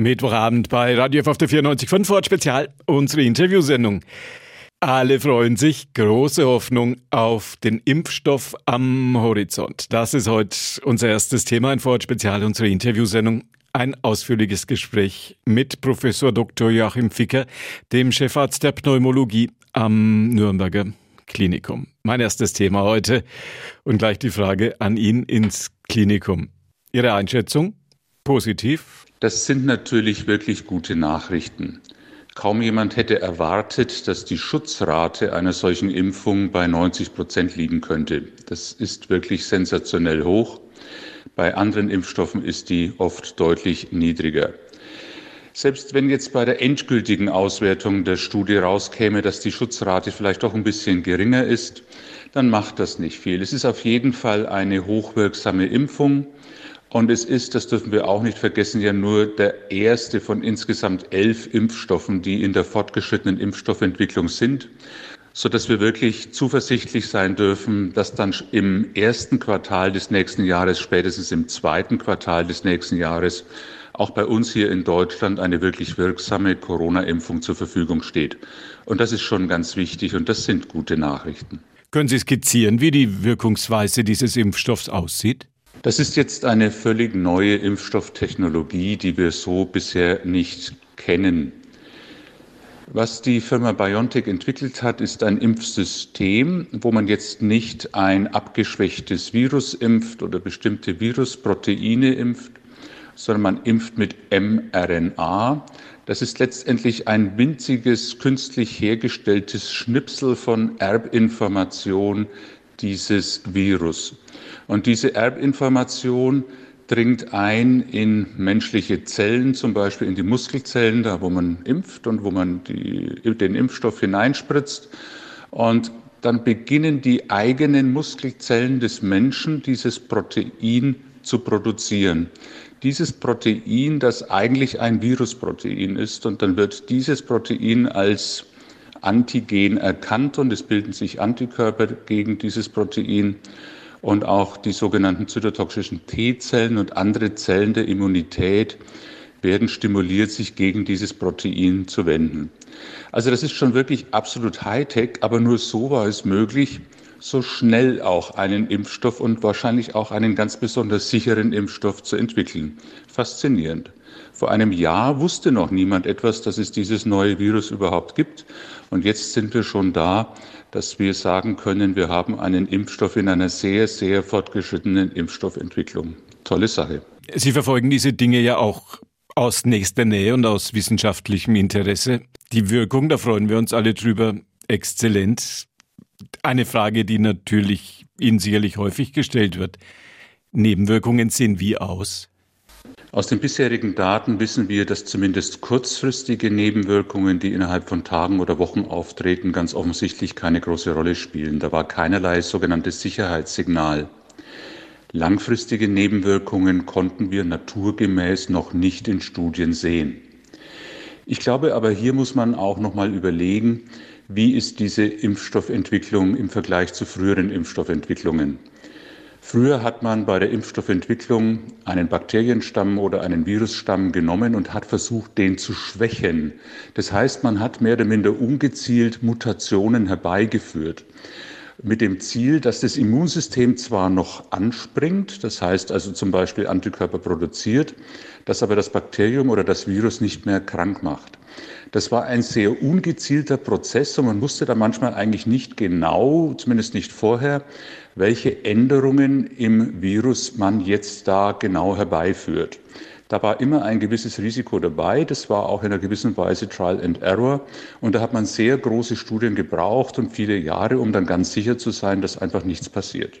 Mittwochabend bei Radio F auf der 94.5 Fort Spezial, unsere Interviewsendung. Alle freuen sich, große Hoffnung auf den Impfstoff am Horizont. Das ist heute unser erstes Thema in Fort Spezial, unsere Interviewsendung. Ein ausführliches Gespräch mit Professor Dr. Joachim Ficker, dem Chefarzt der Pneumologie am Nürnberger Klinikum. Mein erstes Thema heute und gleich die Frage an ihn ins Klinikum. Ihre Einschätzung? Positiv? Das sind natürlich wirklich gute Nachrichten. Kaum jemand hätte erwartet, dass die Schutzrate einer solchen Impfung bei 90 Prozent liegen könnte. Das ist wirklich sensationell hoch. Bei anderen Impfstoffen ist die oft deutlich niedriger. Selbst wenn jetzt bei der endgültigen Auswertung der Studie rauskäme, dass die Schutzrate vielleicht doch ein bisschen geringer ist, dann macht das nicht viel. Es ist auf jeden Fall eine hochwirksame Impfung. Und es ist, das dürfen wir auch nicht vergessen, ja nur der erste von insgesamt elf Impfstoffen, die in der fortgeschrittenen Impfstoffentwicklung sind, so dass wir wirklich zuversichtlich sein dürfen, dass dann im ersten Quartal des nächsten Jahres, spätestens im zweiten Quartal des nächsten Jahres, auch bei uns hier in Deutschland eine wirklich wirksame Corona-Impfung zur Verfügung steht. Und das ist schon ganz wichtig und das sind gute Nachrichten. Können Sie skizzieren, wie die Wirkungsweise dieses Impfstoffs aussieht? Das ist jetzt eine völlig neue Impfstofftechnologie, die wir so bisher nicht kennen. Was die Firma BioNTech entwickelt hat, ist ein Impfsystem, wo man jetzt nicht ein abgeschwächtes Virus impft oder bestimmte Virusproteine impft, sondern man impft mit mRNA. Das ist letztendlich ein winziges, künstlich hergestelltes Schnipsel von Erbinformation dieses Virus. Und diese Erbinformation dringt ein in menschliche Zellen, zum Beispiel in die Muskelzellen, da wo man impft und wo man die, den Impfstoff hineinspritzt. Und dann beginnen die eigenen Muskelzellen des Menschen dieses Protein zu produzieren. Dieses Protein, das eigentlich ein Virusprotein ist, und dann wird dieses Protein als Antigen erkannt und es bilden sich Antikörper gegen dieses Protein und auch die sogenannten zytotoxischen T-Zellen und andere Zellen der Immunität werden stimuliert, sich gegen dieses Protein zu wenden. Also das ist schon wirklich absolut Hightech, aber nur so war es möglich, so schnell auch einen Impfstoff und wahrscheinlich auch einen ganz besonders sicheren Impfstoff zu entwickeln. Faszinierend. Vor einem Jahr wusste noch niemand etwas, dass es dieses neue Virus überhaupt gibt. Und jetzt sind wir schon da, dass wir sagen können, wir haben einen Impfstoff in einer sehr, sehr fortgeschrittenen Impfstoffentwicklung. Tolle Sache. Sie verfolgen diese Dinge ja auch aus nächster Nähe und aus wissenschaftlichem Interesse. Die Wirkung, da freuen wir uns alle drüber, exzellent. Eine Frage, die natürlich Ihnen sicherlich häufig gestellt wird. Nebenwirkungen sehen wie aus? Aus den bisherigen Daten wissen wir, dass zumindest kurzfristige Nebenwirkungen, die innerhalb von Tagen oder Wochen auftreten, ganz offensichtlich keine große Rolle spielen. Da war keinerlei sogenanntes Sicherheitssignal. Langfristige Nebenwirkungen konnten wir naturgemäß noch nicht in Studien sehen. Ich glaube aber, hier muss man auch noch mal überlegen, wie ist diese Impfstoffentwicklung im Vergleich zu früheren Impfstoffentwicklungen? Früher hat man bei der Impfstoffentwicklung einen Bakterienstamm oder einen Virusstamm genommen und hat versucht, den zu schwächen. Das heißt, man hat mehr oder minder ungezielt Mutationen herbeigeführt mit dem Ziel, dass das Immunsystem zwar noch anspringt, das heißt also zum Beispiel Antikörper produziert, dass aber das Bakterium oder das Virus nicht mehr krank macht. Das war ein sehr ungezielter Prozess und man wusste da manchmal eigentlich nicht genau, zumindest nicht vorher, welche Änderungen im Virus man jetzt da genau herbeiführt. Da war immer ein gewisses Risiko dabei. Das war auch in einer gewissen Weise Trial and Error. Und da hat man sehr große Studien gebraucht und viele Jahre, um dann ganz sicher zu sein, dass einfach nichts passiert.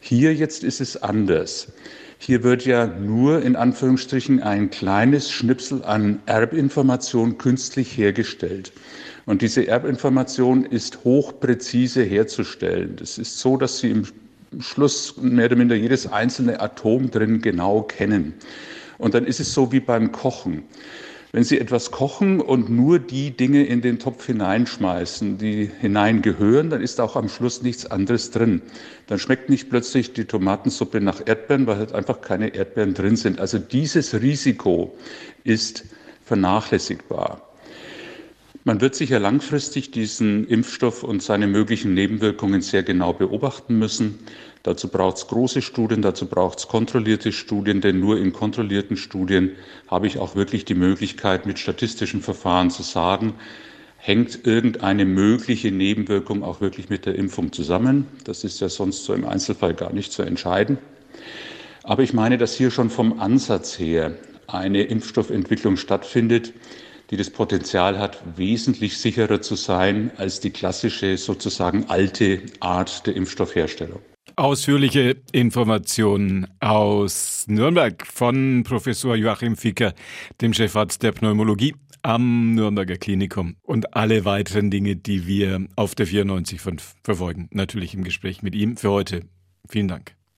Hier jetzt ist es anders. Hier wird ja nur in Anführungsstrichen ein kleines Schnipsel an Erbinformation künstlich hergestellt. Und diese Erbinformation ist hochpräzise herzustellen. Es ist so, dass Sie im Schluss mehr oder minder jedes einzelne Atom drin genau kennen. Und dann ist es so wie beim Kochen. Wenn Sie etwas kochen und nur die Dinge in den Topf hineinschmeißen, die hineingehören, dann ist auch am Schluss nichts anderes drin. Dann schmeckt nicht plötzlich die Tomatensuppe nach Erdbeeren, weil halt einfach keine Erdbeeren drin sind. Also dieses Risiko ist vernachlässigbar. Man wird sicher langfristig diesen Impfstoff und seine möglichen Nebenwirkungen sehr genau beobachten müssen. Dazu braucht es große Studien, dazu braucht es kontrollierte Studien, denn nur in kontrollierten Studien habe ich auch wirklich die Möglichkeit, mit statistischen Verfahren zu sagen, hängt irgendeine mögliche Nebenwirkung auch wirklich mit der Impfung zusammen. Das ist ja sonst so im Einzelfall gar nicht zu entscheiden. Aber ich meine, dass hier schon vom Ansatz her eine Impfstoffentwicklung stattfindet, die das Potenzial hat, wesentlich sicherer zu sein als die klassische, sozusagen alte Art der Impfstoffherstellung. Ausführliche Informationen aus Nürnberg von Professor Joachim Ficker, dem Chefarzt der Pneumologie am Nürnberger Klinikum und alle weiteren Dinge, die wir auf der 94.5 verfolgen. Natürlich im Gespräch mit ihm für heute. Vielen Dank.